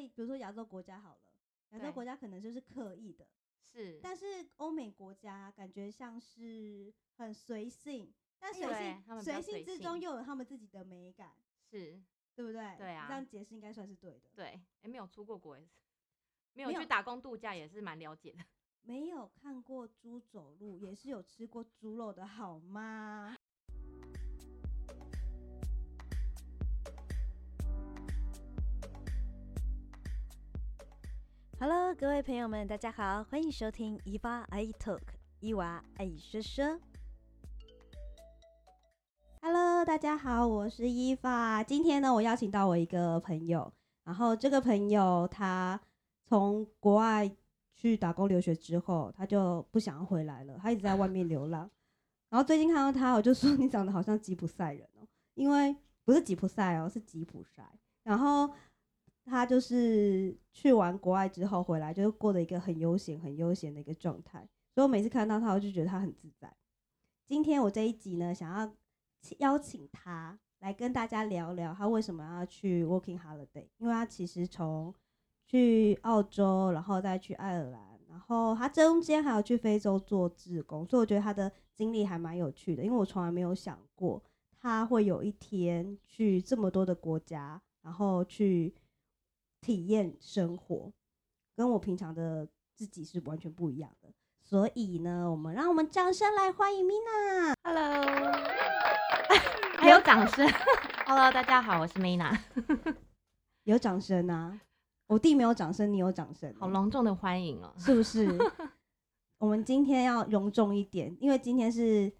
在比如说亚洲国家好了，亚洲对国家可能就是刻意的，是，但是欧美国家感觉像是很随性，但随性随随性之中又有他们自己的美感，是，对不对？对啊这样解释应该算是对的。对，哎，没有出过国没有去打工度假也是蛮了解的。没有看过猪走路，也是有吃过猪肉的好吗？Hello，各位朋友们，大家好，欢迎收听伊娃爱 Talk，伊娃爱说说。Hello，大家好，我是伊娃。今天呢，我邀请到我一个朋友，然后这个朋友他从国外去打工留学之后，他就不想要回来了，他一直在外面流浪。然后最近看到他，我就说你长得好像吉普赛人哦，因为不是吉普赛哦，是吉普赛。然后他就是去完国外之后回来，就是过得一个很悠闲、很悠闲的一个状态。所以我每次看到他，我就觉得他很自在。今天我这一集呢，想要邀请他来跟大家聊聊他为什么要去 Working Holiday，因为他其实从去澳洲，然后再去爱尔兰，然后他中间还有去非洲做志工，所以我觉得他的经历还蛮有趣的，因为我从来没有想过他会有一天去这么多的国家，然后去体验生活，跟我平常的自己是完全不一样的。所以呢，我们让我们掌声来欢迎 Mina。Hello，还有掌声。Hello，大家好，我是 Mina。有掌声啊！我弟没有掌声，你有掌声欸、好隆重的欢迎哦。是不是？我们今天要隆重一点，因为今天是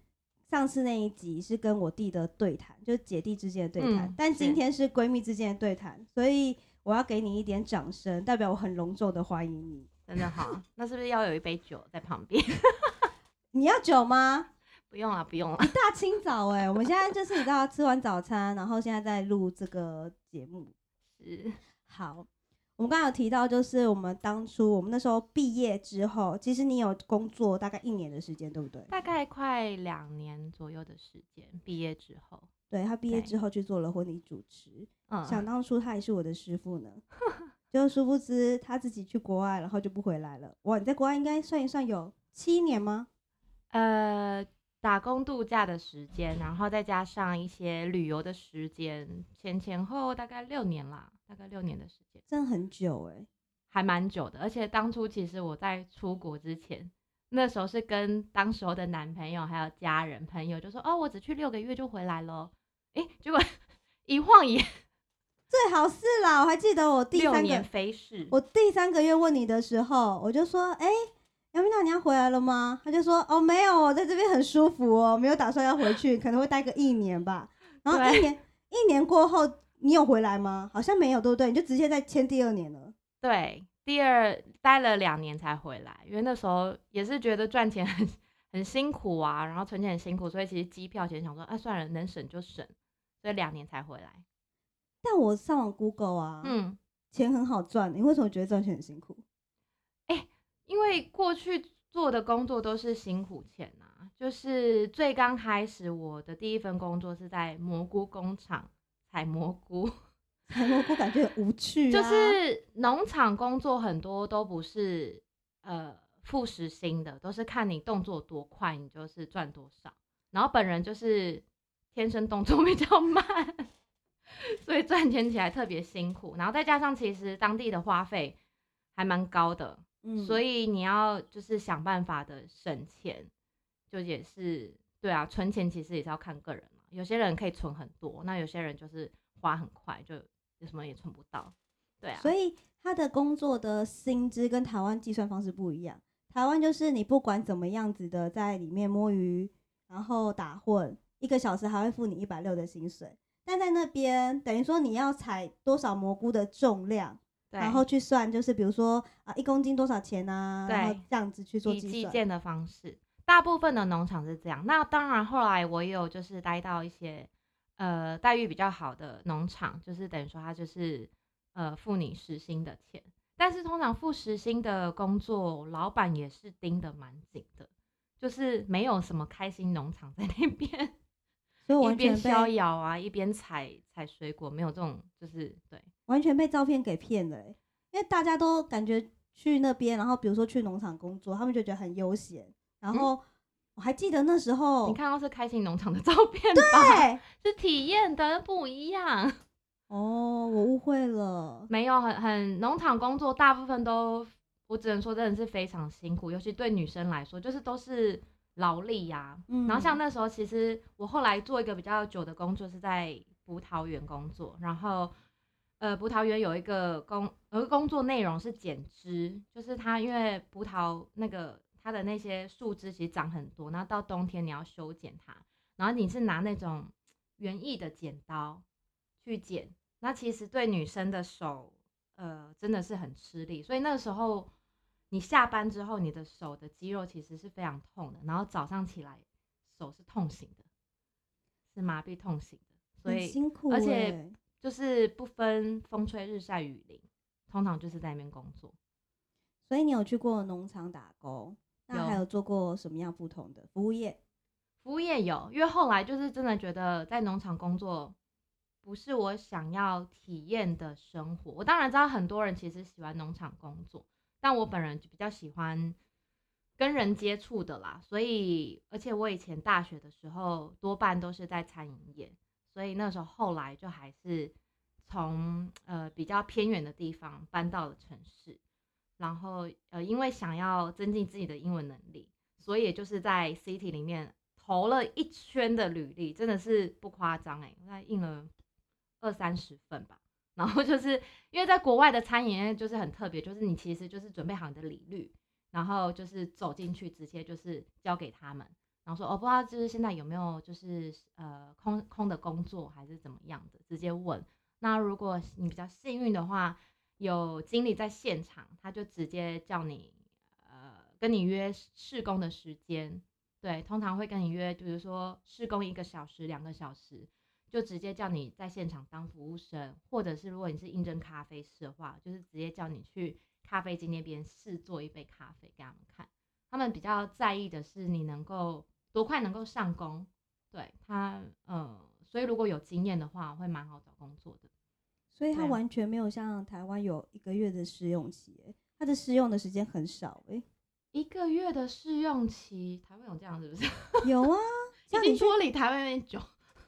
上次那一集是跟我弟的对谈，就是姐弟之间的对谈，嗯但今天是闺蜜之间的对谈，所以我要给你一点掌声，代表我很隆重的欢迎你。真的好，那是不是要有一杯酒在旁边？你要酒吗？不用了，不用了。大清早哎、我们现在就是你知道吃完早餐，然后现在在录这个节目。是，好，我们刚刚有提到，就是我们当初我们那时候毕业之后，其实你有工作大概一年的时间，对不对？大概快两年左右的时间，毕业之后，对他毕业之后去做了婚礼主持，嗯，想当初他也是我的师傅呢，就殊不知他自己去国外，然后就不回来了。哇，你在国外应该算一算有七年吗？呃，打工度假的时间，然后再加上一些旅游的时间，前前后大概六年啦，大概六年的时间，真的很久哎、还蛮久的。而且当初其实我在出国之前，那时候是跟当时候的男朋友还有家人朋友就说，哦，我只去六个月就回来了。诶，结果一晃眼最好是啦，我还记得我第三年个，飞逝，我第三个月问你的时候，我就说，哎、杨明娜你要回来了吗？他就说，哦，没有，我在这边很舒服哦，没有打算要回去，可能会待个一年吧。然后一对年一年过后，你有回来吗？好像没有，对不对？你就直接再签第二年了。对，第二待了两年才回来，因为那时候也是觉得赚钱很很辛苦啊，然后存钱很辛苦，所以其实机票钱想说，啊，算了，能省就省，所以两年才回来。但我上网 Google 啊，嗯，钱很好赚，你为什么觉得赚钱很辛苦？哎因为过去做的工作都是辛苦钱啊，就是最刚开始我的第一份工作是在蘑菇工厂采蘑菇。采蘑菇感觉很无趣、啊，就是农场工作很多都不是呃副时薪的，都是看你动作多快，你就是赚多少。然后本人就是天生动作 比较慢，所以赚钱起来特别辛苦。然后再加上其实当地的花费还蛮高的，嗯所以你要就是想办法的省钱，就也是对啊，存钱其实也是要看个人嘛。有些人可以存很多，那有些人就是花很快，就什么也存不到。对啊，所以他的工作的薪资跟台湾计算方式不一样。台湾就是你不管怎么样子的在里面摸鱼，然后打混，一个小时还会付你一百六的薪水。但在那边等于说你要采多少蘑菇的重量，然后去算，就是比如说啊一公斤多少钱啊，然后对这样子去做以计算。基建的方式，大部分的农场是这样。那当然，后来我也有就是待到一些呃待遇比较好的农场，就是等于说他就是呃付你时薪的钱。但是通常付时薪的工作，老板也是盯得蛮紧的，就是没有什么开心农场在那边所以我一边逍遥啊，一边采采水果，没有这种就是对。完全被照片给骗了欸、因为大家都感觉去那边，然后比如说去农场工作，他们就觉得很悠闲。然后我还记得那时候，你看到是开心农场的照片吧？对，是体验的不一样。哦，我误会了。没有，很很农场工作，大部分都，我只能说真的是非常辛苦，尤其对女生来说，就是都是劳力呀。嗯然后像那时候，其实我后来做一个比较久的工作是在葡萄园工作，然后呃，葡萄园有一个工有一个工作内容是剪枝，就是它因为葡萄那个它的那些树枝其实长很多，然后到冬天你要修剪它，然后你是拿那种园艺的剪刀去剪，那其实对女生的手呃真的是很吃力，所以那个时候。你下班之后，你的手的肌肉其实是非常痛的，然后早上起来手是痛醒的，是麻痹痛醒的，所以辛苦欸，而且就是不分风吹日晒雨淋，通常就是在那边工作。所以你有去过农场打工，那还有做过什么样不同的服务业？服务业有，因为后来就是真的觉得在农场工作不是我想要体验的生活。我当然知道很多人其实喜欢农场工作，但我本人就比较喜欢跟人接触的啦。所以，而且我以前大学的时候多半都是在餐饮业，所以那时候后来就还是从呃比较偏远的地方搬到了城市，然后呃因为想要增进自己的英文能力，所以就是在 City 里面投了一圈的履历，真的是不夸张哎，我大概印了二三十份吧。然后就是因为在国外的餐饮业就是很特别，就是你其实就是准备好你的履历，然后就是走进去直接就是交给他们，然后说哦不知道就是现在有没有就是呃空空的工作还是怎么样的，直接问。那如果你比较幸运的话，有经理在现场，他就直接叫你呃跟你约试工的时间，对，通常会跟你约，比如说试工一个小时、两个小时，就直接叫你在现场当服务生，或者是如果你是应征咖啡师的话，就是直接叫你去咖啡机那边试做一杯咖啡给他们看。他们比较在意的是你能够多快能够上工，对他，呃，所以如果有经验的话，会蛮好找工作的。所以他完全没有像台湾有一个月的试用期、欸，他的试用的时间很少、欸，一个月的试用期，台湾有这样是不是？有啊，已经脱离台湾有点久。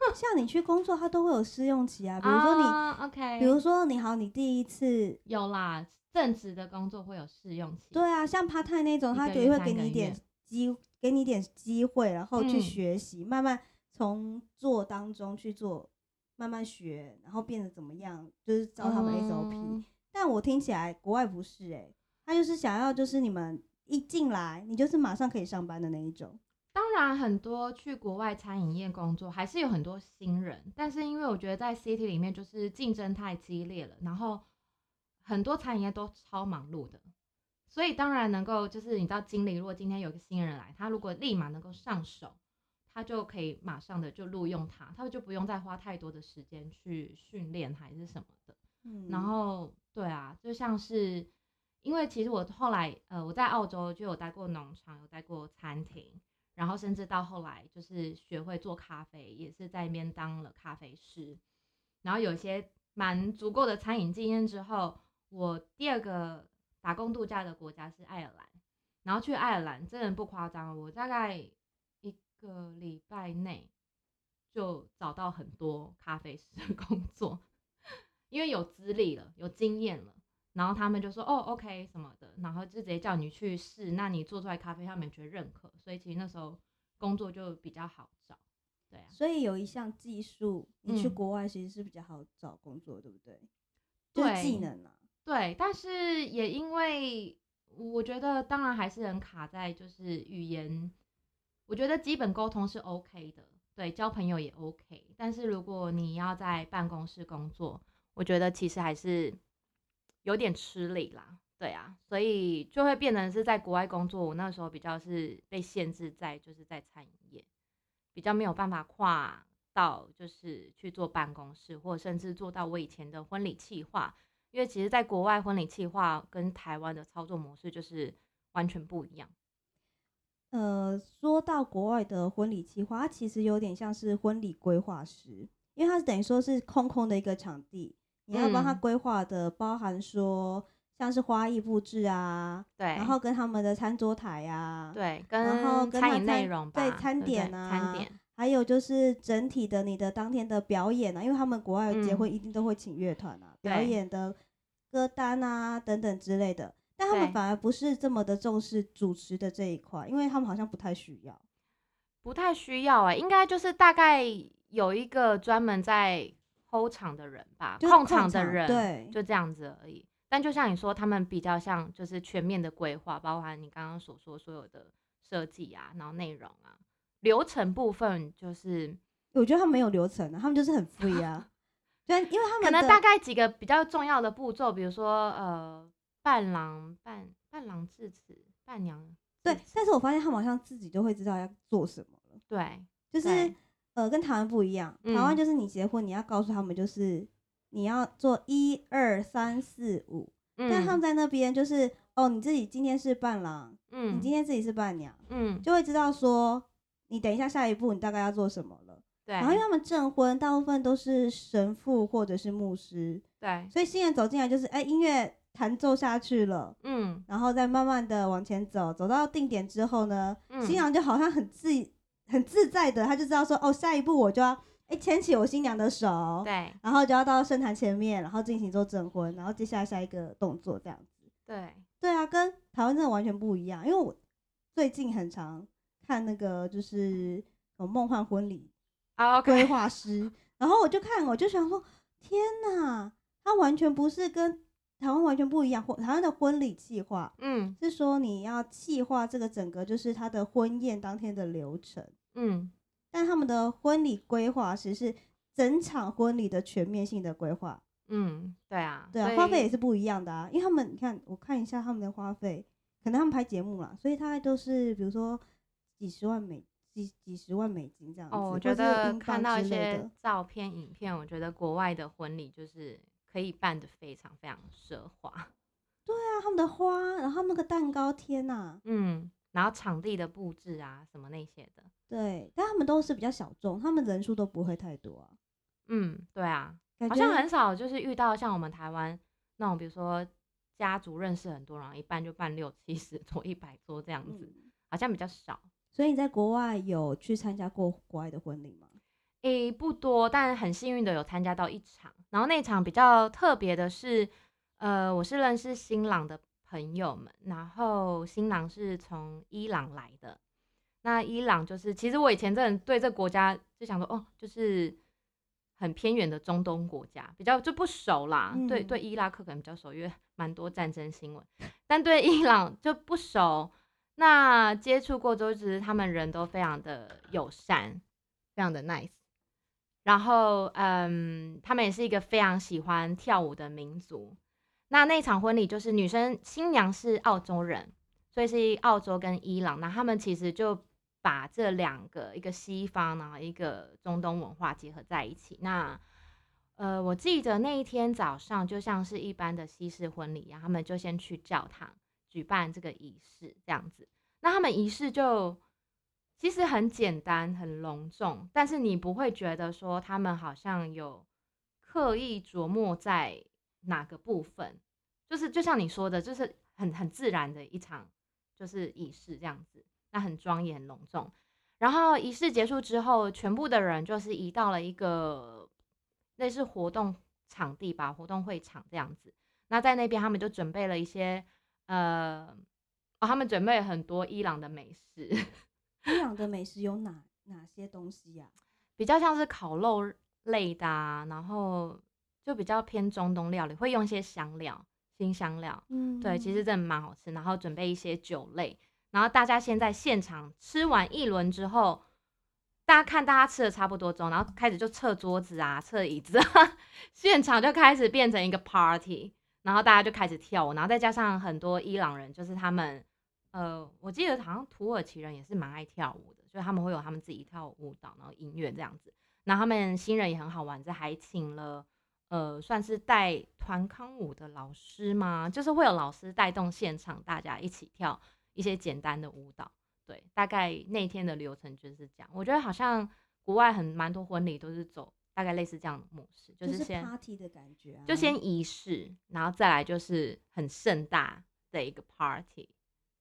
像你去工作，他都会有试用期啊。比如说你，啊 OK，比如说你好，你第一次，有啦，正职的工作会有试用期。对啊，像 part time 那种，他就会一个月三给你一点机，给你一点机会，然后去嗯学习，慢慢从做当中去做，慢慢学，然后变得怎么样，就是照他们 SOP。嗯但我听起来国外不是诶、他就是想要就是你们一进来，你就是马上可以上班的那一种。当然，很多去国外餐饮业工作还是有很多新人，但是因为我觉得在 City 里面就是竞争太激烈了，然后很多餐饮业都超忙碌的，所以当然能够就是你知道经理如果今天有个新人来，他如果立马能够上手，他就可以马上的就录用他，他就不用再花太多的时间去训练还是什么的。嗯，然后对啊，就像是因为其实我后来呃我在澳洲就有待过农场，有待过餐厅，然后甚至到后来就是学会做咖啡，也是在那边当了咖啡师。然后有些蛮足够的餐饮经验之后，我第二个打工度假的国家是爱尔兰，然后去爱尔兰真的不夸张，我大概一个礼拜内就找到很多咖啡师的工作。因为有资历了，有经验了，然后他们就说哦，OK 什么的，然后就直接叫你去试，那你做出来咖啡，他们也觉得认可，所以其实那时候工作就比较好找，对啊，所以有一项技术，你去嗯国外其实是比较好找工作，对不对？就是技能啊。对，但是也因为我觉得，当然还是很卡在就是语言，我觉得基本沟通是 OK 的，对，交朋友也 OK，但是如果你要在办公室工作，我觉得其实还是有点吃力啦，对啊，所以就会变成是在国外工作，我那时候比较是被限制在就是在餐饮业，比较没有办法跨到就是去做办公室，或甚至做到我以前的婚礼企划，因为其实在国外婚礼企划跟台湾的操作模式就是完全不一样。呃，说到国外的婚礼计划，它其实有点像是婚礼规划师，因为它是等于说是空空的一个场地，你要帮他嗯规划的，包含说像是花艺布置啊，对，然后跟他们的餐桌台啊，对，然后跟他餐饮内餐容吧，对餐点啊餐点，还有就是整体的你的当天的表演啊，因为他们国外结嗯婚一定都会请乐团啊，表演的歌单啊等等之类的。但他们反而不是这么的重视主持的这一块，因为他们好像不太需要。不太需要哎、应该就是大概有一个专门在 hold 场的人吧，就是控场的人，对就这样子而已。但就像你说，他们比较像就是全面的规划，包含你刚刚所说所有的设计啊，然后内容啊，流程部分就是我觉得他们没有流程啊，他们就是很 free 啊，对，因为他们可能大概几个比较重要的步骤，比如说呃，伴郎、伴伴郎致辞、伴娘对，但是我发现他们好像自己都会知道要做什么了，对就是对呃跟台湾不一样，台湾嗯。就是你结婚你要告诉他们就是你要做一二三四五，但他们嗯。在那边就是哦你自己今天是伴郎，你今嗯。天自己是伴娘，嗯，就会知道说你等一下下一步你大概要做什么了。对然后因为他们证婚大部分都是神父或者是牧师，对，所以新人走进来就是哎音乐弹奏下去了。嗯。然后再慢慢的往前走，走到定点之后呢，嗯。新娘就好像很自很自在的，他就知道说，哦，下一步我就要哎牵起我新娘的手，对然后就要到圣坛前面，然后进行做证婚，然后接下来下一个动作这样子。对，对啊，跟台湾真的完全不一样，因为我最近很常看那个就是有梦幻婚礼啊规划师，然后我就看，我就想说，天哪，他完全不是跟台湾完全不一样，婚台湾的婚礼计划。嗯。是说你要计划这个整个就是他的婚宴当天的流程，嗯。但他们的婚礼规划实是整场婚礼的全面性的规划，嗯，对啊，对啊，花费也是不一样的啊，因为他们你看我看一下他们的花费，可能他们拍节目啦，所以大概都是比如说几十万美几几十万美金这样子，哦，我觉得看到一些的，照片、影片，我觉得国外的婚礼就是可以办的非常非常奢华，对啊，他们的花，然后那个蛋糕，天呐，嗯，然后场地的布置啊，什么那些的，对，但他们都是比较小众，他们人数都不会太多啊，嗯，对啊，好像很少就是遇到像我们台湾那种，比如说家族认识很多人，然后一办就办六七十桌、一百桌这样子，嗯，好像比较少。所以你在国外有去参加过国外的婚礼吗？诶、不多，但很幸运的有参加到一场。然后那场比较特别的是，呃，我是认识新郎的朋友们，然后新郎是从伊朗来的。那伊朗就是，其实我以前真的对这国家就想说，哦，就是很偏远的中东国家，比较就不熟啦。对嗯对，伊拉克可能比较熟，因为蛮多战争新闻，但对伊朗就不熟。那接触过之后，其实他们人都非常的友善，非常的 nice。然后，嗯，他们也是一个非常喜欢跳舞的民族。那那场婚礼就是女生新娘是澳洲人，所以是澳洲跟伊朗。那他们其实就把这两个一个西方，然后一个中东文化结合在一起。那呃，我记得那一天早上就像是一般的西式婚礼一样，他们就先去教堂举办这个仪式，这样子。那他们仪式就其实很简单、很隆重，但是你不会觉得说他们好像有刻意琢磨在哪个部分，就是就像你说的，就是很很自然的一场就是仪式这样子，那很庄严、很隆重。然后仪式结束之后，全部的人就是移到了一个类似活动场地吧，活动会场这样子。那在那边，他们就准备了一些呃，哦，他们准备了很多伊朗的美食，伊朗的美食有哪哪些东西呀、比较像是烤肉类的、啊，然后就比较偏中东料理，会用一些香料、新香料。嗯对，其实真的蛮好吃。然后准备一些酒类，然后大家先在现场吃完一轮之后，大家看大家吃的差不多之后，然后开始就撤桌子啊、撤椅子啊，现场就开始变成一个 party，然后大家就开始跳舞，然后再加上很多伊朗人，就是他们，呃，我记得好像土耳其人也是蛮爱跳舞的，所以他们会有他们自己一套舞蹈，然后音乐这样子。然后他们新人也很好玩，这还请了。呃，算是带团康舞的老师吗？就是会有老师带动现场，大家一起跳一些简单的舞蹈。对，大概那天的流程就是这样。我觉得好像国外很蛮多婚礼都是走大概类似这样的模式，就就是先 party 的感觉啊，就先仪式，然后再来就是很盛大的一个 party，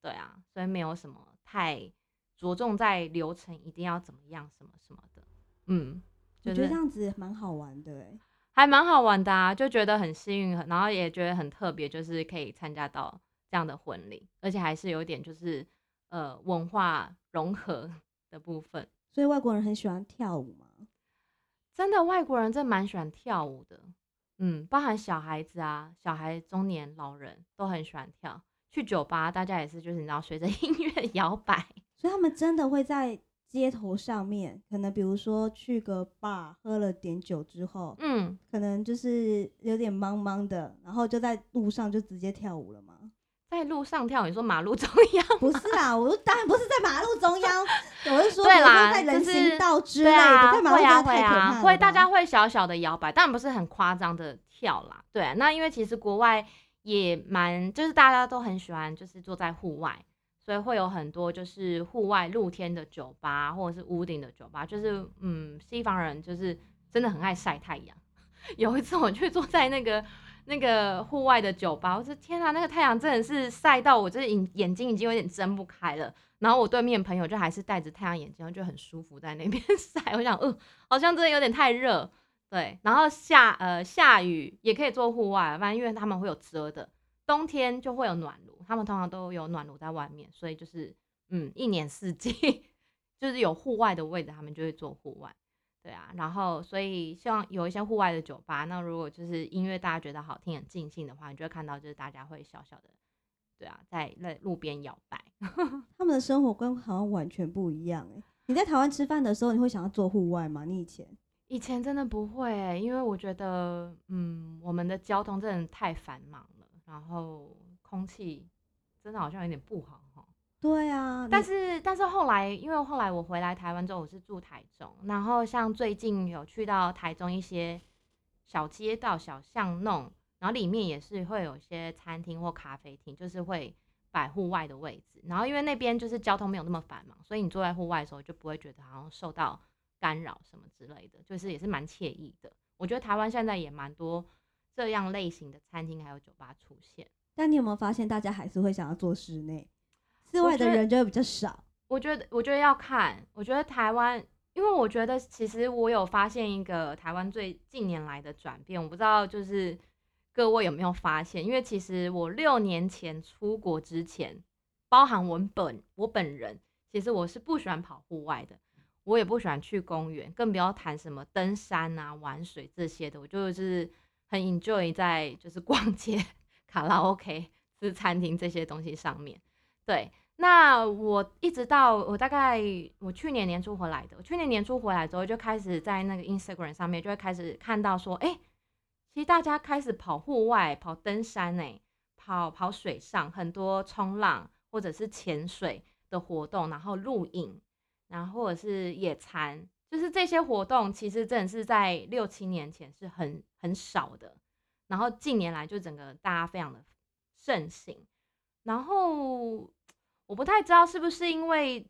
对啊，所以没有什么太着重在流程一定要怎么样什么什么的，嗯，就是我觉得这样子蛮好玩的哎。还蛮好玩的啊，就觉得很幸运，然后也觉得很特别，就是可以参加到这样的婚礼，而且还是有点就是呃文化融合的部分。所以外国人很喜欢跳舞吗，真的外国人真的蛮喜欢跳舞的，嗯，包含小孩子啊，小孩、中年、老人都很喜欢跳。去酒吧，大家也是就是你知道随着 音乐摇摆，所以他们真的会在街头上面，可能比如说去个 bar 喝了点酒之后，嗯，可能就是有点茫茫的，然后就在路上就直接跳舞了吗？在路上跳，你说马路中央，不是啦，我当然不是在马路中央，我是说，在人行道之类的，对啊，在马路会啊会上太可怕啊，了会大家会小小的摇摆，当然不是很夸张的跳啦。对啊、那因为其实国外也蛮，就是大家都很喜欢，就是坐在户外，所以会有很多就是户外露天的酒吧或者是屋顶的酒吧，就是嗯，西方人就是真的很爱晒太阳。有一次我去坐在那个那个户外的酒吧，我说天啊，那个太阳真的是晒到我这眼眼睛已经有点睁不开了。然后我对面朋友就还是戴着太阳眼镜，就很舒服在那边 晒。我想，呃，好像真的有点太热。对，然后下呃下雨也可以做户外，反正因为他们会有遮的，冬天就会有暖炉，他们通常都有暖炉在外面，所以就是嗯一年四季 就是有户外的位置，他们就会做户外。对啊，然后所以希望有一些户外的酒吧，那如果就是音乐大家觉得好听、很尽兴的话，你就会看到就是大家会小小的，对啊，在在路边摇摆。他们的生活观好像完全不一样哎。你在台湾吃饭的时候，你会想要做户外吗？你以前以前真的不会欸、因为我觉得，嗯，我们的交通真的太繁忙了，然后空气真的好像有点不好哈。对啊，但是但是后来，因为后来我回来台湾之后，我是住台中，然后像最近有去到台中一些小街道、小巷弄，然后里面也是会有一些餐厅或咖啡厅，就是会摆户外的位置。然后因为那边就是交通没有那么繁忙，所以你坐在户外的时候就不会觉得好像受到干扰什么之类的，就是也是蛮惬意的。我觉得台湾现在也蛮多这样类型的餐厅还有酒吧出现。但你有没有发现，大家还是会想要做室内，室外的人就会比较少。我觉得，我觉得要看。我觉得台湾，因为我觉得其实我有发现一个台湾最近年来的转变，我不知道就是各位有没有发现？因为其实我六年前出国之前，包含我本我本人，其实我是不喜欢跑户外的，我也不喜欢去公园，更不要谈什么登山啊、玩水这些的。我就是很 enjoy 在就是 逛街、卡拉 OK、吃餐厅这些东西上面。对，那我一直到我大概我去年年初回来的，我去年年初回来之后就开始在那个 Instagram 上面就会开始看到说，哎、其实大家开始跑户外、跑登山、哎，跑跑水上，很多冲浪或者是潜水的活动，然后露营，然后或者是野餐，就是这些活动，其实真的是在六七年前是很很少的，然后近年来就整个大家非常的盛行。然后我不太知道是不是因为，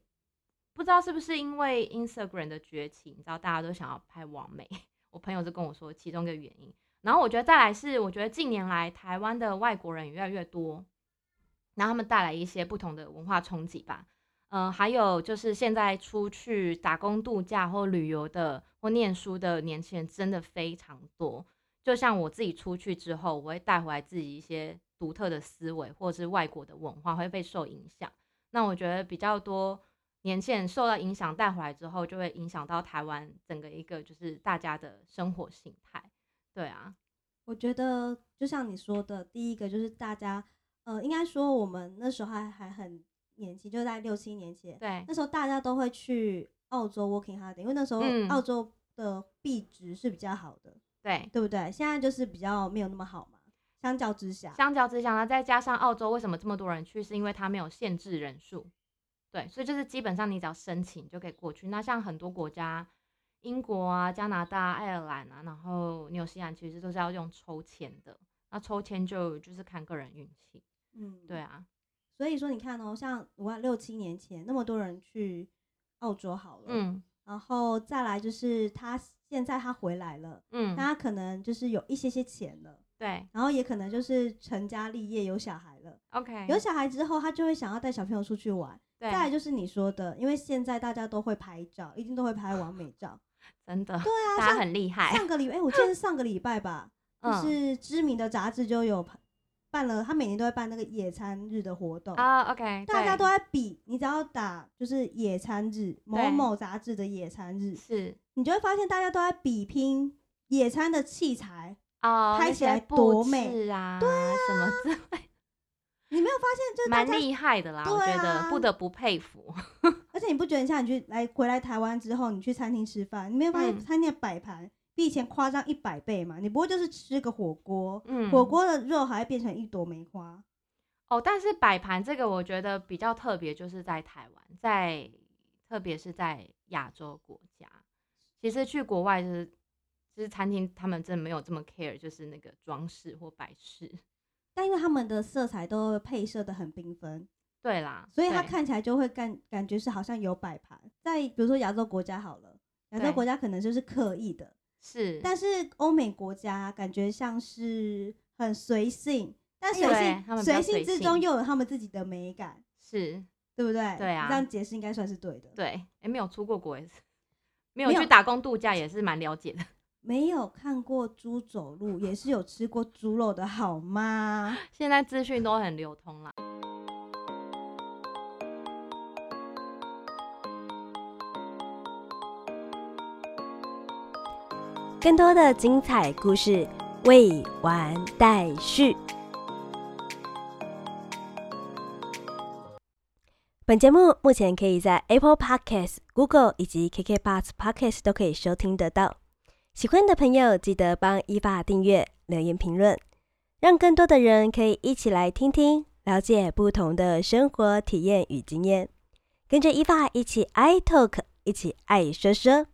不知道是不是因为 Instagram 的崛起，你知道大家都想要拍网美，我朋友就跟我说其中一个原因。然后我觉得再来是，我觉得近年来台湾的外国人也越来越多，然后他们带来一些不同的文化冲击吧。嗯、还有就是现在出去打工度假或旅游的或念书的年轻人真的非常多。就像我自己出去之后，我会带回来自己一些独特的思维，或者是外国的文化会被受影响。那我觉得比较多年轻人受到影响带回来之后，就会影响到台湾整个一个就是大家的生活形态。对啊，我觉得就像你说的，第一个就是大家，呃，应该说我们那时候还还很年轻，就在六七年前，对那时候大家都会去澳洲 working holiday，因为那时候嗯澳洲的币值是比较好的，对。对不对？现在就是比较没有那么好嘛，相较之下，相较之下呢，再加上澳洲为什么这么多人去，是因为它没有限制人数，对，所以就是基本上你只要申请就可以过去。那像很多国家，英国啊、加拿大、爱尔兰啊，然后纽西兰，其实都是要用抽签的。那抽签就就是看个人运气，嗯，对。啊，所以说你看哦，像我六七年前那么多人去澳洲好了，嗯，然后再来就是他现在他回来了，嗯，那他可能就是有一些些钱了，对然后也可能就是成家立业有小孩了。，OK，有小孩之后，他就会想要带小朋友出去玩。对，再来就是你说的，因为现在大家都会拍照，一定都会拍完美照。真的，对啊，大家很厉害，上个礼拜，哎、我记得是上个礼拜吧，就嗯是知名的杂志就有办了，他每年都会办那个野餐日的活动。啊，OK，大家都在比，你只要打就是野餐日某某杂志的野餐日，是你就会发现大家都在比拼野餐的器材。哦，那拍起来多美置啊，对啊，什么之类，你没有发现，就是大蛮家，厉害的啦，我对觉得啊不得不佩服。而且你不觉得像你去来回来台湾之后，你去餐厅吃饭，你没有发现嗯餐厅的摆盘比以前夸张一百倍嘛？你不会就是吃个火锅，嗯，火锅的肉还会变成一朵梅花。哦，但是摆盘这个我觉得比较特别，就是在台湾，在特别是在亚洲国家，其实去国外就是就是餐厅，他们真的没有这么 care，就是那个装饰或摆饰。但因为他们的色彩都配色的很缤纷，对啦，所以它看起来就会感感觉是好像有摆盘。在比如说亚洲国家好了，亚洲国家可能就是刻意的，是，但是欧美国家感觉像是很随性，但随性随性之中又有他们自己的美感，是，对不对？对啊这样解释应该算是对的。对，哎、没有出过国也是，没有没有去打工度假也是蛮了解的。没有看过猪走路，也是有吃过猪肉的好吗？现在资讯都很流通啦。更多的精彩故事未完待续。本节目目前可以在 Apple Podcast、Google 以及 KK Bus Podcast 都可以收听得到。喜欢的朋友记得帮伊爸订阅、留言评论，让更多的人可以一起来听听，了解不同的生活体验与经验。跟着伊爸一起 I talk，一起爱说说。